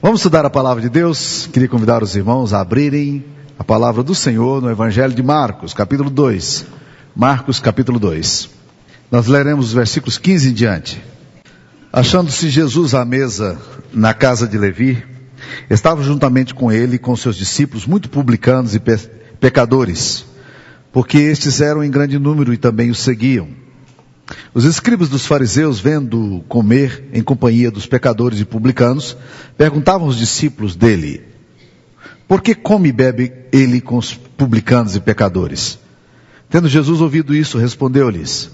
Vamos estudar a palavra de Deus. Queria convidar os irmãos a abrirem a palavra do Senhor no Evangelho de Marcos, capítulo 2. Marcos, capítulo 2. Nós leremos os versículos 15 em diante. Achando-se Jesus à mesa na casa de Levi, estava juntamente com ele e com seus discípulos muito publicanos e pe pecadores, porque estes eram em grande número e também o seguiam. Os escribas dos fariseus, vendo comer em companhia dos pecadores e publicanos, perguntavam aos discípulos dele: Por que come e bebe ele com os publicanos e pecadores? Tendo Jesus ouvido isso, respondeu-lhes: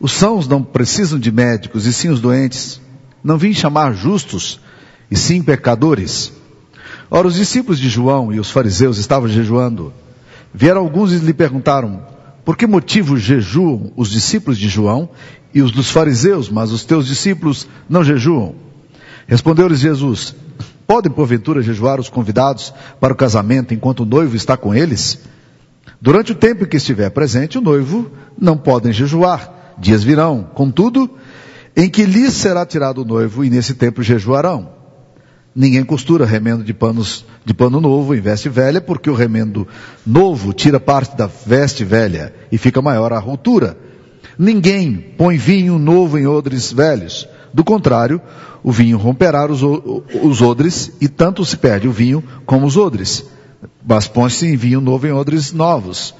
Os sãos não precisam de médicos, e sim os doentes. Não vim chamar justos, e sim pecadores. Ora, os discípulos de João e os fariseus estavam jejuando. Vieram alguns e lhe perguntaram: por que motivo jejuam os discípulos de João e os dos fariseus, mas os teus discípulos não jejuam? Respondeu-lhes Jesus: Podem porventura jejuar os convidados para o casamento enquanto o noivo está com eles? Durante o tempo em que estiver presente o noivo, não podem jejuar. Dias virão, contudo, em que lhes será tirado o noivo e nesse tempo jejuarão. Ninguém costura remendo de, panos, de pano novo em veste velha, porque o remendo novo tira parte da veste velha e fica maior a ruptura. Ninguém põe vinho novo em odres velhos. Do contrário, o vinho romperá os, os odres e tanto se perde o vinho como os odres. Mas põe-se em vinho novo em odres novos.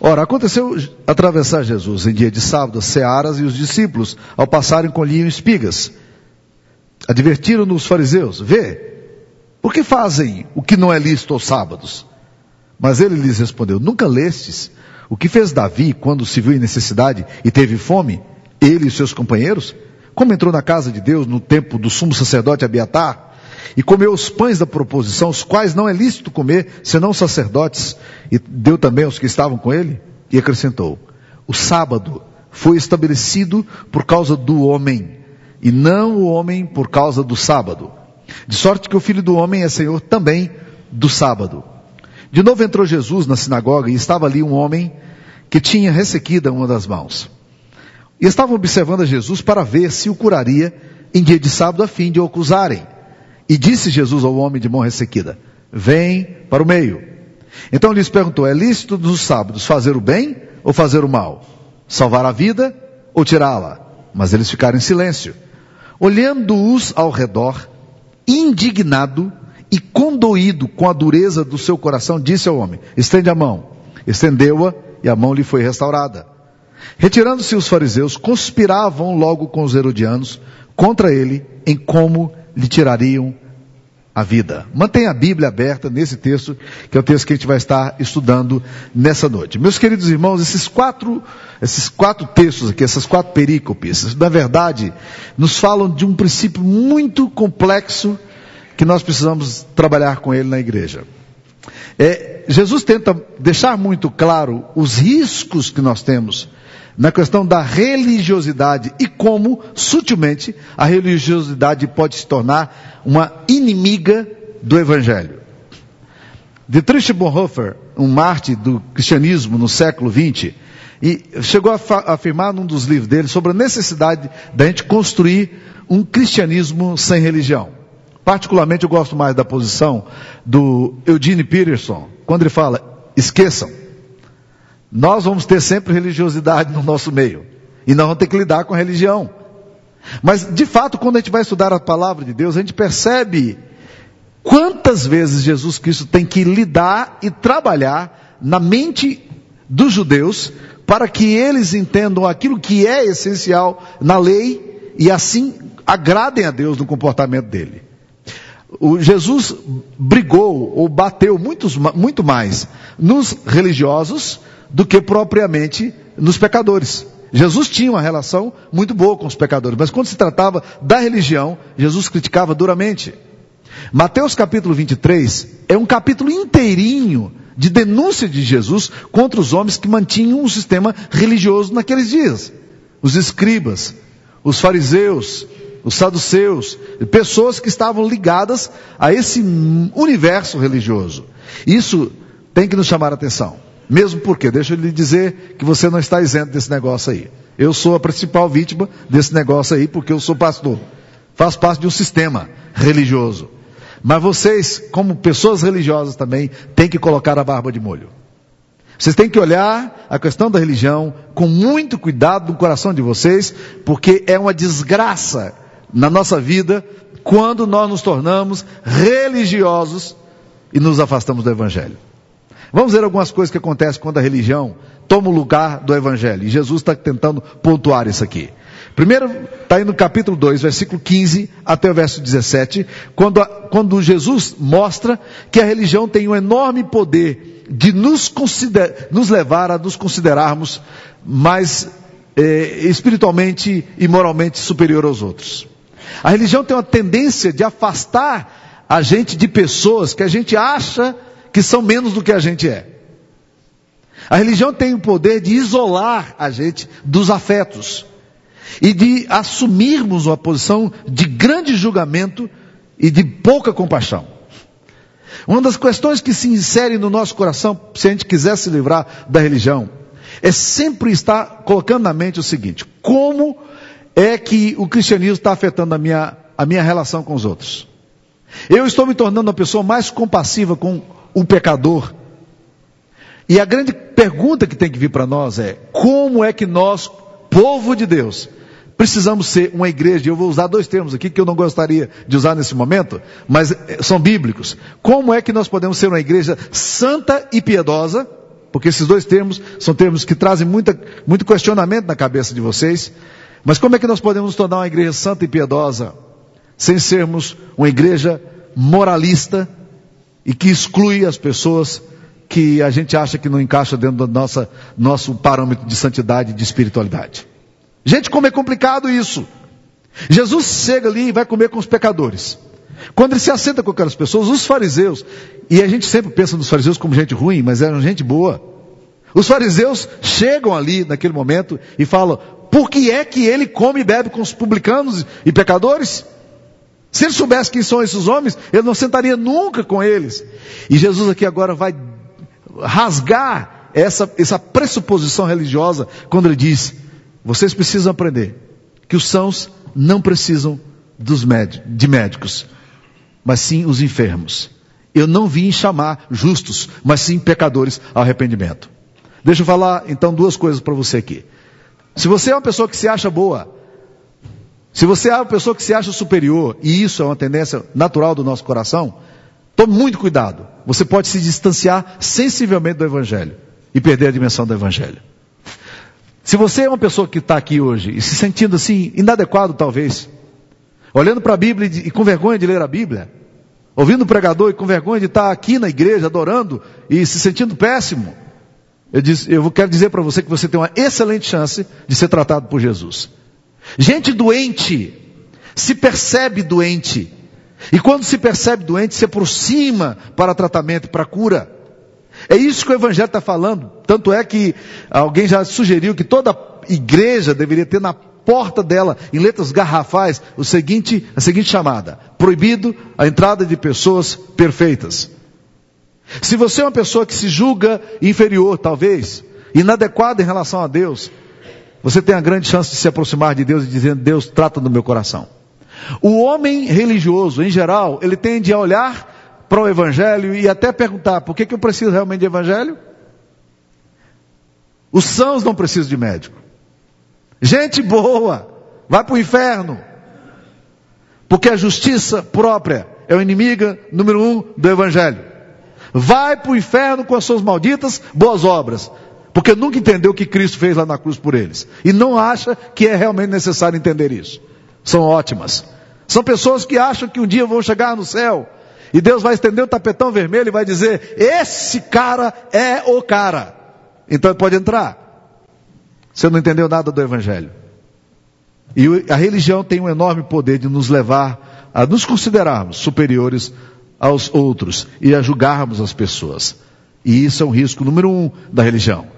Ora, aconteceu atravessar Jesus em dia de sábado as searas e os discípulos, ao passarem, colhiam espigas. Advertiram-no os fariseus, vê, por que fazem o que não é lícito aos sábados? Mas ele lhes respondeu, nunca lestes o que fez Davi quando se viu em necessidade e teve fome, ele e seus companheiros? Como entrou na casa de Deus no tempo do sumo sacerdote Abiatar e comeu os pães da proposição, os quais não é lícito comer, senão os sacerdotes, e deu também aos que estavam com ele? E acrescentou, o sábado foi estabelecido por causa do homem, e não o homem por causa do sábado. De sorte que o filho do homem é senhor também do sábado. De novo entrou Jesus na sinagoga e estava ali um homem que tinha ressequida uma das mãos. E estava observando a Jesus para ver se o curaria em dia de sábado a fim de o acusarem. E disse Jesus ao homem de mão ressequida: Vem para o meio. Então lhes perguntou: É lícito dos sábados fazer o bem ou fazer o mal? Salvar a vida ou tirá-la? Mas eles ficaram em silêncio. Olhando-os ao redor, indignado e condoído com a dureza do seu coração, disse ao homem: Estende a mão. Estendeu-a e a mão lhe foi restaurada. Retirando-se os fariseus, conspiravam logo com os herodianos contra ele em como lhe tirariam a vida. Mantenha a Bíblia aberta nesse texto, que é o texto que a gente vai estar estudando nessa noite. Meus queridos irmãos, esses quatro, esses quatro textos aqui, essas quatro perícopes, na verdade, nos falam de um princípio muito complexo que nós precisamos trabalhar com ele na igreja. É, Jesus tenta deixar muito claro os riscos que nós temos na questão da religiosidade e como, sutilmente, a religiosidade pode se tornar uma inimiga do Evangelho. Dietrich Bonhoeffer, um mártir do cristianismo no século XX, e chegou a afirmar num dos livros dele sobre a necessidade da gente construir um cristianismo sem religião. Particularmente eu gosto mais da posição do Eugene Peterson, quando ele fala, esqueçam, nós vamos ter sempre religiosidade no nosso meio. E nós vamos ter que lidar com a religião. Mas, de fato, quando a gente vai estudar a palavra de Deus, a gente percebe quantas vezes Jesus Cristo tem que lidar e trabalhar na mente dos judeus para que eles entendam aquilo que é essencial na lei e assim agradem a Deus no comportamento dele. O Jesus brigou ou bateu muitos, muito mais nos religiosos do que propriamente nos pecadores. Jesus tinha uma relação muito boa com os pecadores, mas quando se tratava da religião, Jesus criticava duramente. Mateus capítulo 23 é um capítulo inteirinho de denúncia de Jesus contra os homens que mantinham um sistema religioso naqueles dias. Os escribas, os fariseus, os saduceus, pessoas que estavam ligadas a esse universo religioso. Isso tem que nos chamar a atenção. Mesmo porque, deixa eu lhe dizer que você não está isento desse negócio aí. Eu sou a principal vítima desse negócio aí porque eu sou pastor. Faz parte de um sistema religioso. Mas vocês, como pessoas religiosas também, têm que colocar a barba de molho. Vocês têm que olhar a questão da religião com muito cuidado no coração de vocês, porque é uma desgraça na nossa vida quando nós nos tornamos religiosos e nos afastamos do Evangelho. Vamos ver algumas coisas que acontecem quando a religião toma o lugar do Evangelho. E Jesus está tentando pontuar isso aqui. Primeiro, está aí no capítulo 2, versículo 15 até o verso 17, quando, quando Jesus mostra que a religião tem um enorme poder de nos, nos levar a nos considerarmos mais eh, espiritualmente e moralmente superior aos outros. A religião tem uma tendência de afastar a gente de pessoas que a gente acha que são menos do que a gente é. A religião tem o poder de isolar a gente dos afetos e de assumirmos uma posição de grande julgamento e de pouca compaixão. Uma das questões que se insere no nosso coração, se a gente quiser se livrar da religião, é sempre estar colocando na mente o seguinte: como é que o cristianismo está afetando a minha, a minha relação com os outros? Eu estou me tornando uma pessoa mais compassiva com o pecador. E a grande pergunta que tem que vir para nós é: como é que nós, povo de Deus, precisamos ser uma igreja, eu vou usar dois termos aqui que eu não gostaria de usar nesse momento, mas eh, são bíblicos. Como é que nós podemos ser uma igreja santa e piedosa? Porque esses dois termos são termos que trazem muita, muito questionamento na cabeça de vocês. Mas como é que nós podemos nos tornar uma igreja santa e piedosa sem sermos uma igreja moralista e que exclui as pessoas que a gente acha que não encaixa dentro do nossa, nosso parâmetro de santidade e de espiritualidade? Gente, como é complicado isso. Jesus chega ali e vai comer com os pecadores. Quando ele se assenta com aquelas pessoas, os fariseus, e a gente sempre pensa nos fariseus como gente ruim, mas eram gente boa. Os fariseus chegam ali naquele momento e falam: por que é que ele come e bebe com os publicanos e pecadores? Se ele soubesse quem são esses homens, ele não sentaria nunca com eles. E Jesus aqui agora vai rasgar essa, essa pressuposição religiosa quando ele diz: vocês precisam aprender que os sãos não precisam dos de médicos, mas sim os enfermos. Eu não vim chamar justos, mas sim pecadores ao arrependimento. Deixa eu falar então duas coisas para você aqui. Se você é uma pessoa que se acha boa, se você é uma pessoa que se acha superior, e isso é uma tendência natural do nosso coração, tome muito cuidado. Você pode se distanciar sensivelmente do Evangelho e perder a dimensão do Evangelho. Se você é uma pessoa que está aqui hoje e se sentindo assim, inadequado talvez, olhando para a Bíblia e com vergonha de ler a Bíblia, ouvindo o pregador e com vergonha de estar aqui na igreja adorando e se sentindo péssimo, eu, diz, eu quero dizer para você que você tem uma excelente chance de ser tratado por Jesus. Gente doente se percebe doente. E quando se percebe doente, se aproxima para tratamento, para cura. É isso que o Evangelho está falando. Tanto é que alguém já sugeriu que toda igreja deveria ter na porta dela, em letras garrafais, o seguinte, a seguinte chamada: proibido a entrada de pessoas perfeitas. Se você é uma pessoa que se julga inferior, talvez, inadequada em relação a Deus, você tem a grande chance de se aproximar de Deus e dizer: Deus trata do meu coração. O homem religioso, em geral, ele tende a olhar para o Evangelho e até perguntar: por que, que eu preciso realmente de Evangelho? Os sãos não precisam de médico. Gente boa, vai para o inferno. Porque a justiça própria é o inimigo número um do Evangelho. Vai para o inferno com as suas malditas boas obras. Porque nunca entendeu o que Cristo fez lá na cruz por eles. E não acha que é realmente necessário entender isso. São ótimas. São pessoas que acham que um dia vão chegar no céu e Deus vai estender o tapetão vermelho e vai dizer: Esse cara é o cara. Então ele pode entrar. Você não entendeu nada do Evangelho. E a religião tem um enorme poder de nos levar a nos considerarmos superiores aos outros e a julgarmos as pessoas. E isso é um risco número um da religião.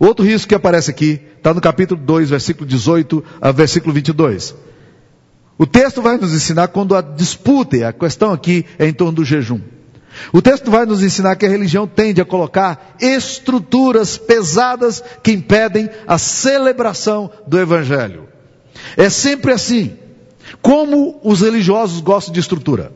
Outro risco que aparece aqui está no capítulo 2, versículo 18 a versículo 22. O texto vai nos ensinar quando a disputa, a questão aqui é em torno do jejum. O texto vai nos ensinar que a religião tende a colocar estruturas pesadas que impedem a celebração do Evangelho. É sempre assim. Como os religiosos gostam de estrutura.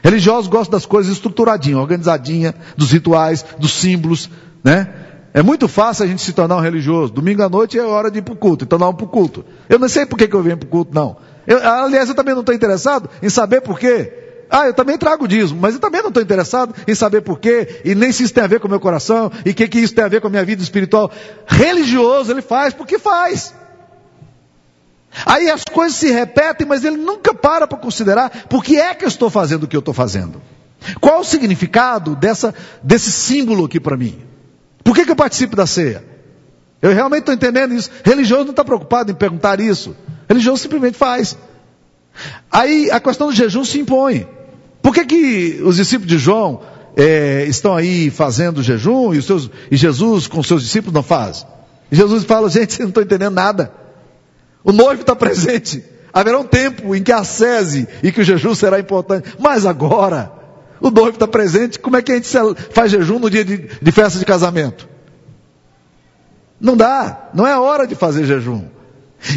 Religiosos gostam das coisas estruturadinhas, organizadinhas, dos rituais, dos símbolos, né? É muito fácil a gente se tornar um religioso. Domingo à noite é hora de ir para o culto, então vamos para o culto. Eu não sei por que, que eu venho para o culto, não. Eu, aliás, eu também não estou interessado em saber por quê. Ah, eu também trago dízimo, mas eu também não estou interessado em saber por quê, e nem se isso tem a ver com o meu coração, e o que, que isso tem a ver com a minha vida espiritual. Religioso, ele faz porque faz. Aí as coisas se repetem, mas ele nunca para para considerar por que é que eu estou fazendo o que eu estou fazendo. Qual o significado dessa, desse símbolo aqui para mim? Por que, que eu participo da ceia? Eu realmente estou entendendo isso. Religioso não está preocupado em perguntar isso. Religioso simplesmente faz. Aí a questão do jejum se impõe. Por que, que os discípulos de João é, estão aí fazendo jejum e, seus, e, Jesus com seus discípulos não faz? E Jesus fala, gente, vocês não estão entendendo nada. O noivo está presente. Haverá um tempo em que a sese e que o jejum será importante. Mas agora, o noivo está presente, como é que a gente faz jejum no dia de, de festa de casamento? Não dá, não é hora de fazer jejum.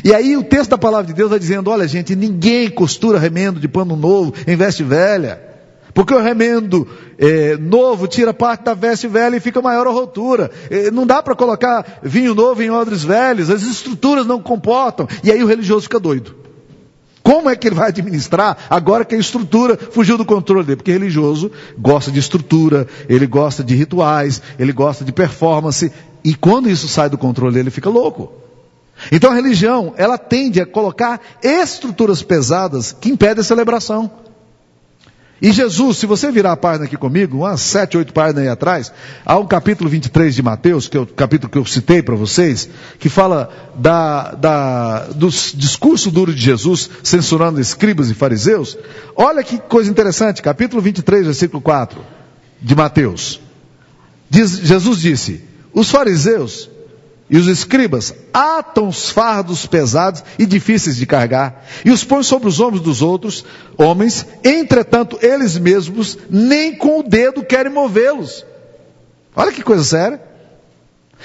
E aí o texto da palavra de Deus vai dizendo: olha, gente, ninguém costura remendo de pano novo em veste velha. Porque o remendo é, novo tira parte da veste velha e fica maior a rotura. É, não dá para colocar vinho novo em odres velhos, as estruturas não comportam. E aí o religioso fica doido. Como é que ele vai administrar agora que a estrutura fugiu do controle dele? Porque religioso gosta de estrutura, ele gosta de rituais, ele gosta de performance, e quando isso sai do controle ele fica louco. Então a religião, ela tende a colocar estruturas pesadas que impedem a celebração. E Jesus, se você virar a página aqui comigo, umas sete, oito páginas aí atrás, há um capítulo 23 de Mateus, que é o capítulo que eu citei para vocês, que fala da, da, do discurso duro de Jesus, censurando escribas e fariseus. Olha que coisa interessante, capítulo 23, versículo 4 de Mateus. Diz, Jesus disse, os fariseus e os escribas atam os fardos pesados e difíceis de carregar e os põem sobre os ombros dos outros homens, entretanto eles mesmos nem com o dedo querem movê-los. Olha que coisa séria.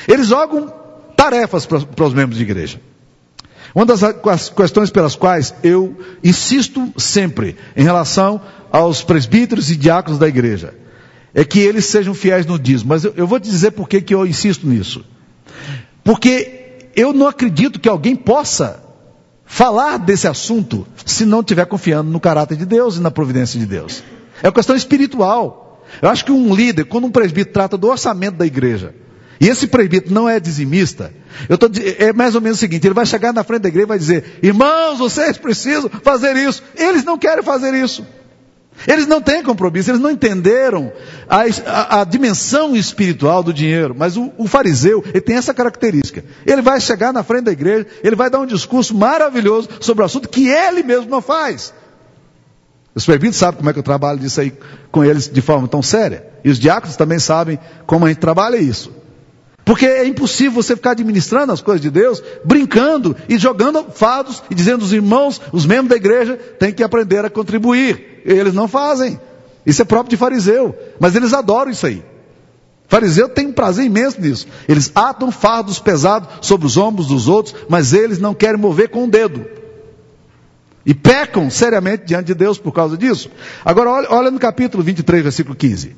Eles jogam tarefas para, os membros de igreja. Uma das questões pelas quais eu insisto sempre em relação aos presbíteros e diáconos da igreja é que eles sejam fiéis no dízimo. Mas eu, eu vou te dizer por que eu insisto nisso. Porque eu não acredito que alguém possa falar desse assunto se não estiver confiando no caráter de Deus e na providência de Deus. É uma questão espiritual. Eu acho que um líder, quando um presbítero trata do orçamento da igreja, e esse presbítero não é dizimista, eu tô, é mais ou menos o seguinte: ele vai chegar na frente da igreja e vai dizer, irmãos, vocês precisam fazer isso. Eles não querem fazer isso. Eles não têm compromisso, eles não entenderam a, a, a dimensão espiritual do dinheiro. Mas o, o, fariseu, ele tem essa característica. Ele vai chegar na frente da igreja, ele vai dar um discurso maravilhoso sobre o assunto que ele mesmo não faz. Os presbíteros sabem como é que eu trabalho disso aí com eles de forma tão séria. E os diáconos também sabem como a gente trabalha isso. Porque é impossível você ficar administrando as coisas de Deus, brincando e jogando fados e dizendo os irmãos, os membros da igreja, têm que aprender a contribuir. Eles não fazem. Isso é próprio de fariseu. Mas eles adoram isso aí. Fariseu tem um prazer imenso nisso. Eles atam fardos pesados sobre os ombros dos outros, mas eles não querem mover com o um dedo. E pecam seriamente diante de Deus por causa disso. Agora, olha, olha no capítulo 23, versículo 15.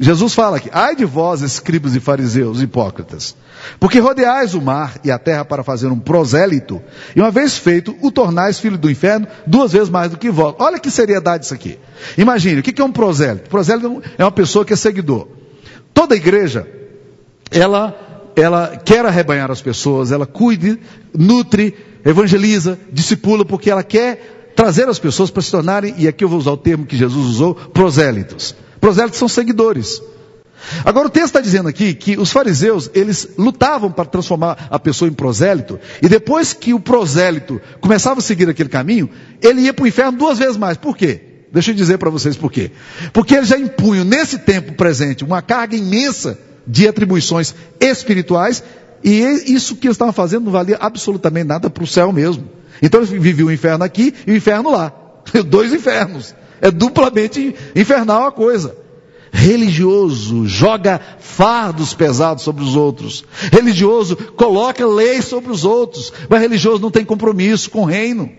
Jesus fala aqui, ai de vós, escribas e fariseus hipócritas, porque rodeais o mar e a terra para fazer um prosélito, e uma vez feito, o tornais filho do inferno duas vezes mais do que vós. Olha que seriedade isso aqui. Imagine, o que é um prosélito? Prosélito é uma pessoa que é seguidor. Toda igreja, ela, ela quer arrebanhar as pessoas, ela cuide, nutre, evangeliza, discipula, porque ela quer trazer as pessoas para se tornarem, e aqui eu vou usar o termo que Jesus usou, prosélitos. Prosélitos são seguidores. Agora o texto está dizendo aqui que os fariseus, eles lutavam para transformar a pessoa em prosélito, e depois que o prosélito começava a seguir aquele caminho, ele ia para o inferno duas vezes mais. Por quê? Deixa eu dizer para vocês por quê. Porque eles já impunham nesse tempo presente uma carga imensa de atribuições espirituais, e isso que eles estavam fazendo não valia absolutamente nada para o céu mesmo. Então eles viviam o inferno aqui e o inferno lá. Dois infernos. É duplamente infernal a coisa. Religioso joga fardos pesados sobre os outros. Religioso coloca leis sobre os outros. Mas religioso não tem compromisso com o reino.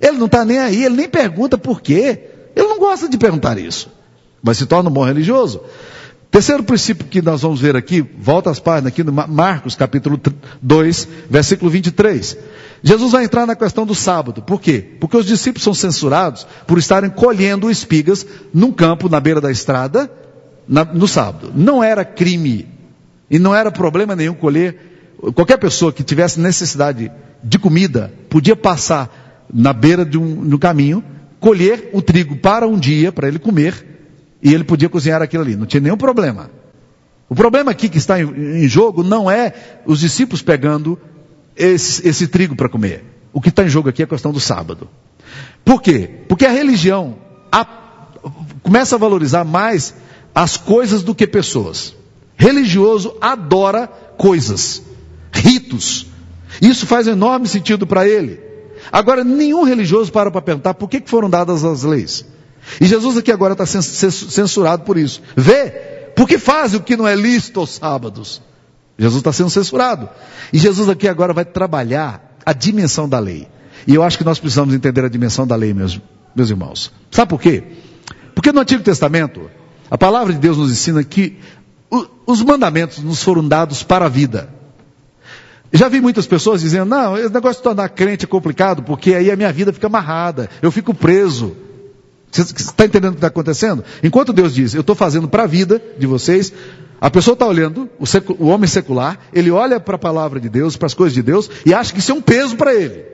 Ele não está nem aí, ele nem pergunta por quê. Ele não gosta de perguntar isso, mas se torna um bom religioso. Terceiro princípio que nós vamos ver aqui, volta às páginas aqui no Marcos capítulo 2, versículo 23. Jesus vai entrar na questão do sábado. Por quê? Porque os discípulos são censurados por estarem colhendo espigas num campo na beira da estrada na, no sábado. Não era crime e não era problema nenhum colher. Qualquer pessoa que tivesse necessidade de comida podia passar na beira de um no caminho, colher o trigo para um dia para ele comer e ele podia cozinhar aquilo ali, não tinha nenhum problema. O problema aqui que está em, jogo não é os discípulos pegando esse, esse trigo para comer. O que está em jogo aqui é a questão do sábado. Por quê? Porque a religião a, começa a valorizar mais as coisas do que pessoas. Religioso adora coisas, ritos. Isso faz enorme sentido para ele. Agora, nenhum religioso para para perguntar por que foram dadas as leis. E Jesus aqui agora está censurado por isso. Vê, porque faz o que não é lícito aos sábados. Jesus está sendo censurado. E Jesus aqui agora vai trabalhar a dimensão da lei. E eu acho que nós precisamos entender a dimensão da lei, meus, meus irmãos. Sabe por quê? Porque no Antigo Testamento, a palavra de Deus nos ensina que o, os mandamentos nos foram dados para a vida. Já vi muitas pessoas dizendo, não, esse negócio de tornar crente é complicado, porque aí a minha vida fica amarrada, eu fico preso. Você está entendendo o que está acontecendo? Enquanto Deus diz, eu estou fazendo para a vida de vocês, a pessoa está olhando, o, secu, o, homem secular, ele olha para a palavra de Deus, para as coisas de Deus, e acha que isso é um peso para ele.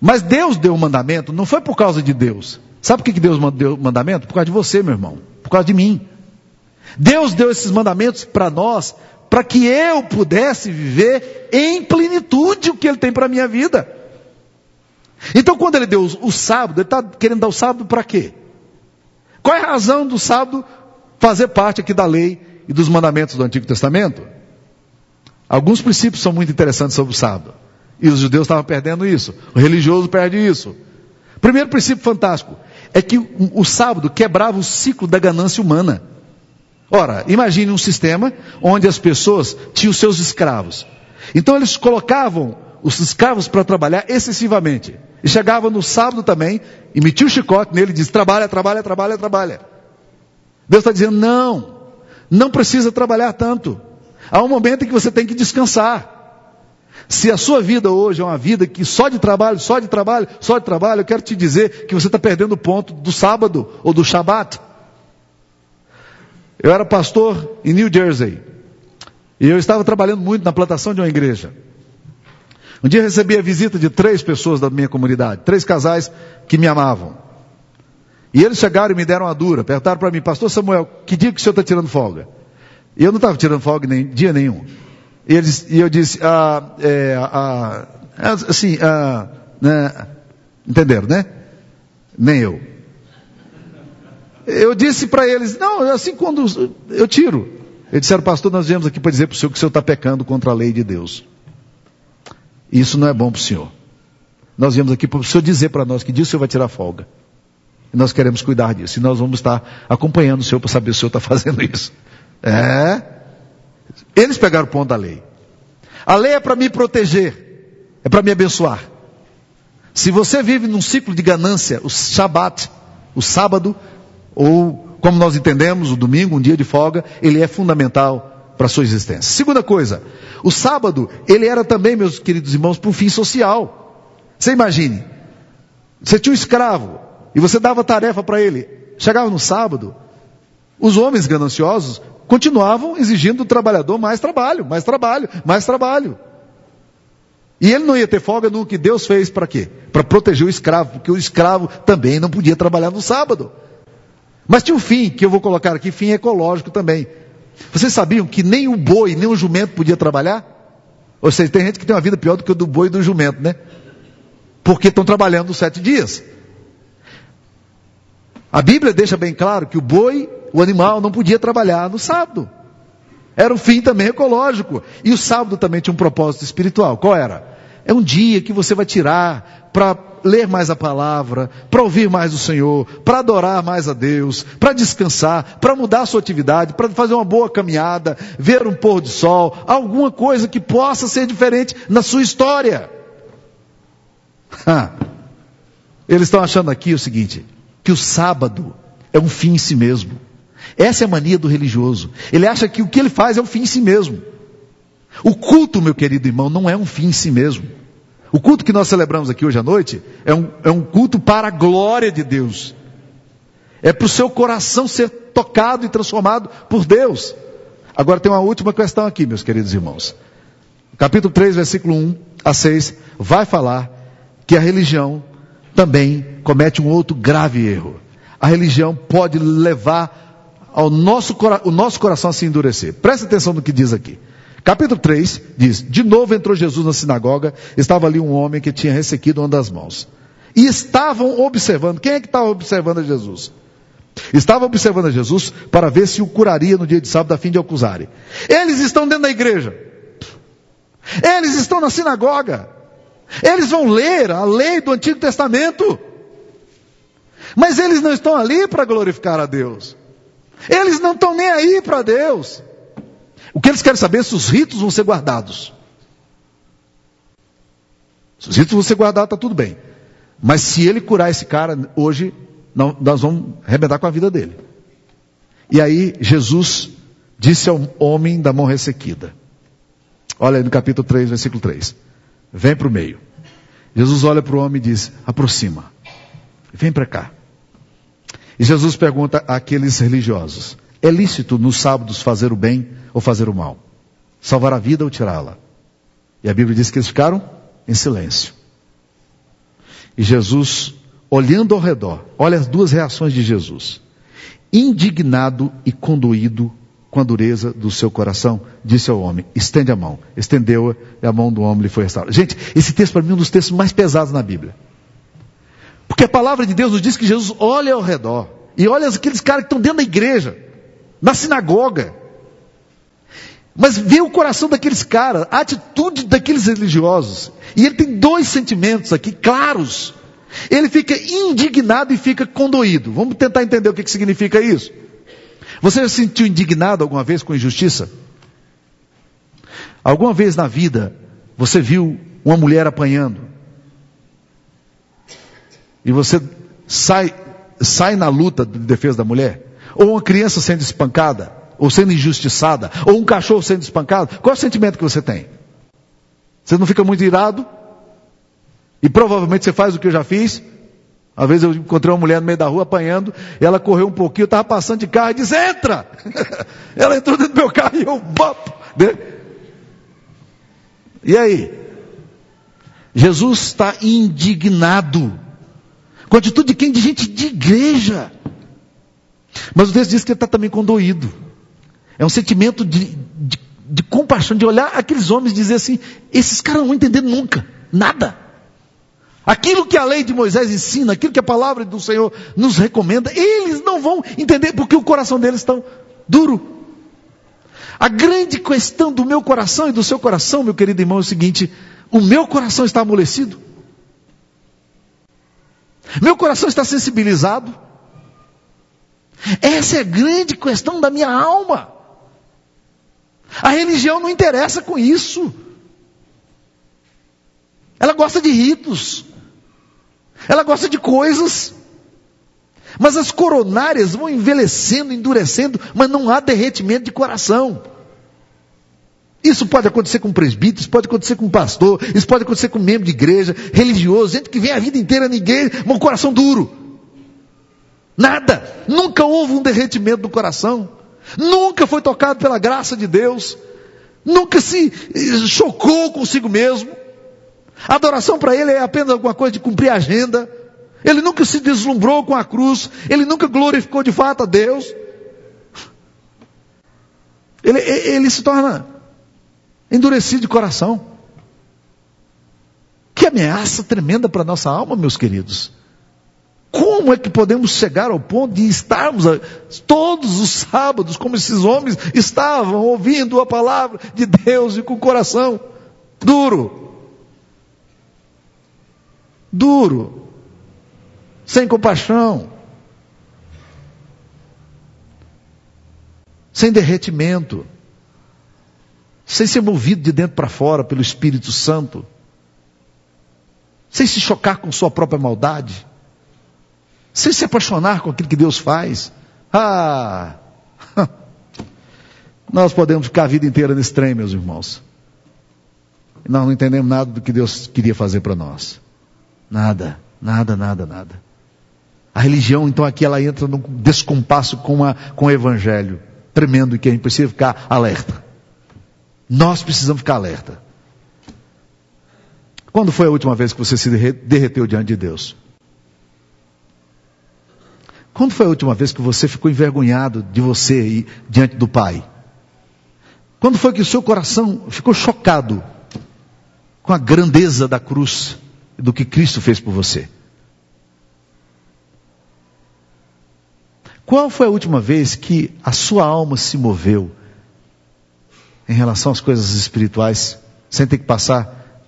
Mas Deus deu o um mandamento, não foi por causa de Deus. Sabe por que Deus deu o mandamento? Por causa de você, meu irmão. Por causa de mim. Deus deu esses mandamentos para nós, para que eu pudesse viver em plenitude o que Ele tem para a minha vida. Então, quando ele deu o sábado, ele está querendo dar o sábado para quê? Qual é a razão do sábado fazer parte aqui da lei e dos mandamentos do Antigo Testamento? Alguns princípios são muito interessantes sobre o sábado. E os judeus estavam perdendo isso. O religioso perde isso. Primeiro princípio fantástico é que o sábado quebrava o ciclo da ganância humana. Ora, imagine um sistema onde as pessoas tinham seus escravos. Então eles colocavam os escravos para trabalhar excessivamente. E chegava no sábado também, e metia o chicote nele e diz: trabalha, trabalha, trabalha, trabalha. Deus está dizendo: não, não precisa trabalhar tanto. Há um momento em que você tem que descansar. Se a sua vida hoje é uma vida que só de trabalho, só de trabalho, só de trabalho, eu quero te dizer que você está perdendo o ponto do sábado ou do Shabat. Eu era pastor em New Jersey. E eu estava trabalhando muito na plantação de uma igreja. Um dia recebi a visita de três pessoas da minha comunidade, três casais que me amavam. E eles chegaram e me deram uma dura, perguntaram para mim, pastor Samuel, que dia que o senhor está tirando folga? E eu não estava tirando folga nem dia nenhum. E, eles, e eu disse, ah, é, ah, assim, ah, né, entenderam, né? Nem eu. Eu disse para eles, não, assim quando eu tiro. Eles disseram, pastor, nós viemos aqui para dizer para o senhor que o senhor está pecando contra a lei de Deus. Isso não é bom para o senhor. Nós viemos aqui para o senhor dizer para nós que dia o senhor vai tirar folga. E nós queremos cuidar disso. E nós vamos estar acompanhando o senhor para saber se o senhor está fazendo isso. É. Eles pegaram o ponto da lei. A lei é para me proteger, é para me abençoar. Se você vive num ciclo de ganância, o Shabat, o sábado, ou como nós entendemos, o domingo, um dia de folga, ele é fundamental para a sua existência. Segunda coisa, o sábado, ele era também, meus queridos irmãos, para um fim social. Você imagine, você tinha um escravo e você dava tarefa para ele. Chegava no sábado, os homens gananciosos continuavam exigindo do trabalhador mais trabalho, mais trabalho, mais trabalho. E ele não ia ter folga no que Deus fez para quê? Para proteger o escravo, porque o escravo também não podia trabalhar no sábado. Mas tinha um fim, que eu vou colocar aqui, fim ecológico também. Vocês sabiam que nem o boi, nem o jumento podia trabalhar? Ou seja, tem gente que tem uma vida pior do que o do boi e do jumento, né? Porque estão trabalhando sete dias. A Bíblia deixa bem claro que o boi, o animal, não podia trabalhar no sábado. Era um fim também ecológico. E o sábado também tinha um propósito espiritual. Qual era? É um dia que você vai tirar para ler mais a palavra, para ouvir mais o Senhor, para adorar mais a Deus, para descansar, para mudar a sua atividade, para fazer uma boa caminhada, ver um pôr de sol, alguma coisa que possa ser diferente na sua história. Eles estão achando aqui o seguinte: que o sábado é um fim em si mesmo. Essa é a mania do religioso. Ele acha que o que ele faz é um fim em si mesmo. O culto, meu querido irmão, não é um fim em si mesmo. O culto que nós celebramos aqui hoje à noite é um, é um culto para a glória de Deus. É para o seu coração ser tocado e transformado por Deus. Agora tem uma última questão aqui, meus queridos irmãos. Capítulo 3, versículo 1 a 6, vai falar que a religião também comete um outro grave erro. A religião pode levar ao nosso, o nosso coração a se endurecer. Presta atenção no que diz aqui. Capítulo 3 diz: De novo entrou Jesus na sinagoga, estava ali um homem que tinha ressequido uma das mãos. E estavam observando, quem é que estava observando a Jesus? Estava observando a Jesus para ver se o curaria no dia de sábado a fim de acusarem. Eles estão dentro da igreja. Eles estão na sinagoga. Eles vão ler a lei do Antigo Testamento. Mas eles não estão ali para glorificar a Deus. Eles não estão nem aí para Deus. O que eles querem saber é se os ritos vão ser guardados. Se os ritos vão ser guardados, está tudo bem. Mas se ele curar esse cara hoje, não, nós vamos arrebentar com a vida dele. E aí Jesus disse ao homem da mão ressequida. Olha aí no capítulo 3, versículo 3. Vem para o meio. Jesus olha para o homem e diz: aproxima. Vem para cá. E Jesus pergunta àqueles religiosos: é lícito nos sábados fazer o bem ou fazer o mal? Salvar a vida ou tirá-la? E a Bíblia diz que eles ficaram em silêncio. E Jesus, olhando ao redor, olha as duas reações de Jesus. Indignado e conduído com a dureza do seu coração, disse ao homem: estende a mão. Estendeu-a e a mão do homem lhe foi restaurada. Gente, esse texto para mim é um dos textos mais pesados na Bíblia. Porque a palavra de Deus nos diz que Jesus olha ao redor e olha aqueles caras que estão dentro da igreja na sinagoga. Mas vê o coração daqueles caras, a atitude daqueles religiosos. E ele tem dois sentimentos aqui claros. Ele fica indignado e fica condoído. Vamos tentar entender o que, que significa isso. Você já se sentiu indignado alguma vez com injustiça? Alguma vez na vida você viu uma mulher apanhando? E você sai, sai na luta de defesa da mulher? Ou uma criança sendo espancada, ou sendo injustiçada, ou um cachorro sendo espancado, qual é o sentimento que você tem? Você não fica muito irado? E provavelmente você faz o que eu já fiz. Uma vez eu encontrei uma mulher no meio da rua apanhando, ela correu um pouquinho, eu estava passando de carro e disse, entra! ela entrou dentro do meu carro e eu, bop! E aí? Jesus está indignado com a atitude de quem? De gente de igreja. Mas o texto diz que ele está também condoído. É um sentimento de, de, de, compaixão, de olhar aqueles homens e dizer assim: esses caras não vão entender nunca, nada. Aquilo que a lei de Moisés ensina, aquilo que a palavra do Senhor nos recomenda, eles não vão entender porque o coração deles está duro. A grande questão do meu coração e do seu coração, meu querido irmão, é o seguinte: o meu coração está amolecido. Meu coração está sensibilizado. Essa é a grande questão da minha alma. A religião não interessa com isso. Ela gosta de ritos. Ela gosta de coisas. Mas as coronárias vão envelhecendo, endurecendo, mas não há derretimento de coração. Isso pode acontecer com presbítero, isso pode acontecer com pastor, isso pode acontecer com membro de igreja, religioso, gente que vem a vida inteira na igreja, mas um coração duro. Nada. Nunca houve um derretimento do coração. Nunca foi tocado pela graça de Deus. Nunca se chocou consigo mesmo. A adoração para ele é apenas alguma coisa de cumprir a agenda. Ele nunca se deslumbrou com a cruz. Ele nunca glorificou de fato a Deus. Ele, ele se torna endurecido de coração. Que ameaça tremenda para a nossa alma, meus queridos. Como é que podemos chegar ao ponto de estarmos todos os sábados, como esses homens estavam, ouvindo a palavra de Deus e com o coração duro? Duro. Sem compaixão. Sem derretimento. Sem ser movido de dentro para fora pelo Espírito Santo. Sem se chocar com sua própria maldade sem se apaixonar com aquilo que Deus faz. Ah! Nós podemos ficar a vida inteira nesse trem, meus irmãos. Nós não entendemos nada do que Deus queria fazer para nós. Nada, nada, nada, nada. A religião, então, aqui ela entra num descompasso com, a, com o evangelho. Tremendo e que a gente precisa ficar alerta. Nós precisamos ficar alerta. Quando foi a última vez que você se derreteu diante de Deus? Quando foi a última vez que você ficou envergonhado de você aí diante do Pai? Quando foi que o seu coração ficou chocado com a grandeza da cruz e do que Cristo fez por você? Qual foi a última vez que a sua alma se moveu em relação às coisas espirituais sem ter que passar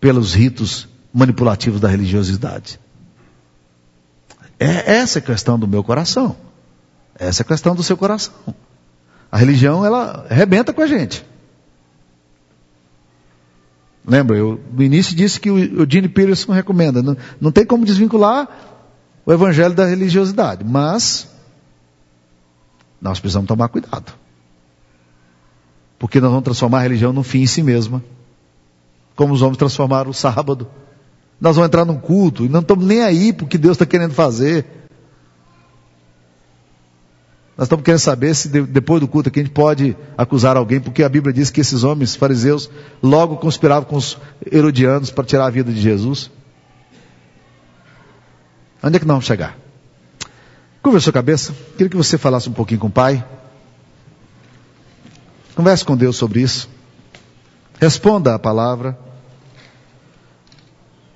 pelos ritos manipulativos da religiosidade? É essa a questão do meu coração. Essa é a questão do seu coração. A religião, ela arrebenta com a gente. Lembra, eu no início disse que o, o Gene Peterson recomenda. Não, não tem como desvincular o evangelho da religiosidade, mas nós precisamos tomar cuidado. Porque nós vamos transformar a religião num fim em si mesma. Como os homens transformaram o sábado. Nós vamos entrar num culto e não estamos nem aí porque Deus está querendo fazer. Nós estamos querendo saber se depois do culto aqui a gente pode acusar alguém, porque a Bíblia diz que esses homens fariseus logo conspiravam com os herodianos para tirar a vida de Jesus. Onde é que nós vamos chegar? Curva a sua cabeça. Queria que você falasse um pouquinho com o Pai. Converse com Deus sobre isso. Responda a palavra.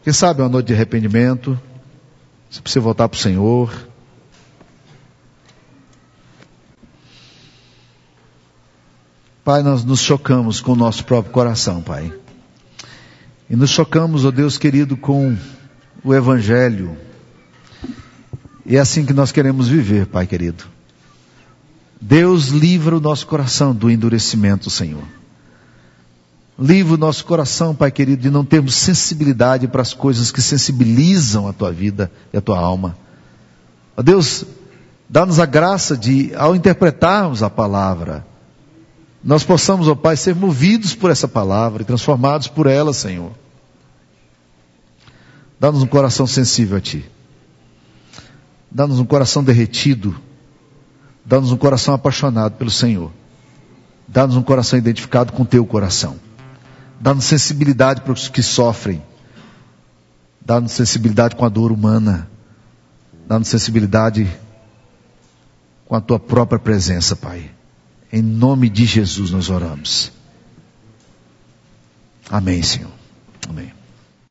Quem sabe uma noite de arrependimento. Você precisa voltar para o Senhor. Pai, nós nos chocamos com o nosso próprio coração, Pai. E nos chocamos, ó oh Deus querido, com o Evangelho. E é assim que nós queremos viver, Pai querido. Deus livra o nosso coração do endurecimento, Senhor. Livra o nosso coração, Pai querido, de não termos sensibilidade para as coisas que sensibilizam a tua vida e a tua alma. Ó Deus, dá-nos a graça de, ao interpretarmos a palavra, nós possamos, ó Pai, ser movidos por essa palavra e transformados por ela, Senhor. Dá-nos um coração sensível a Ti. Dá-nos um coração derretido. Dá-nos um coração apaixonado pelo Senhor. Dá-nos um coração identificado com Teu coração. Dá-nos sensibilidade para os que sofrem. Dá-nos sensibilidade com a dor humana. Dá-nos sensibilidade com a tua própria presença, Pai. Em nome de Jesus nós oramos. Amém, Senhor. Amém.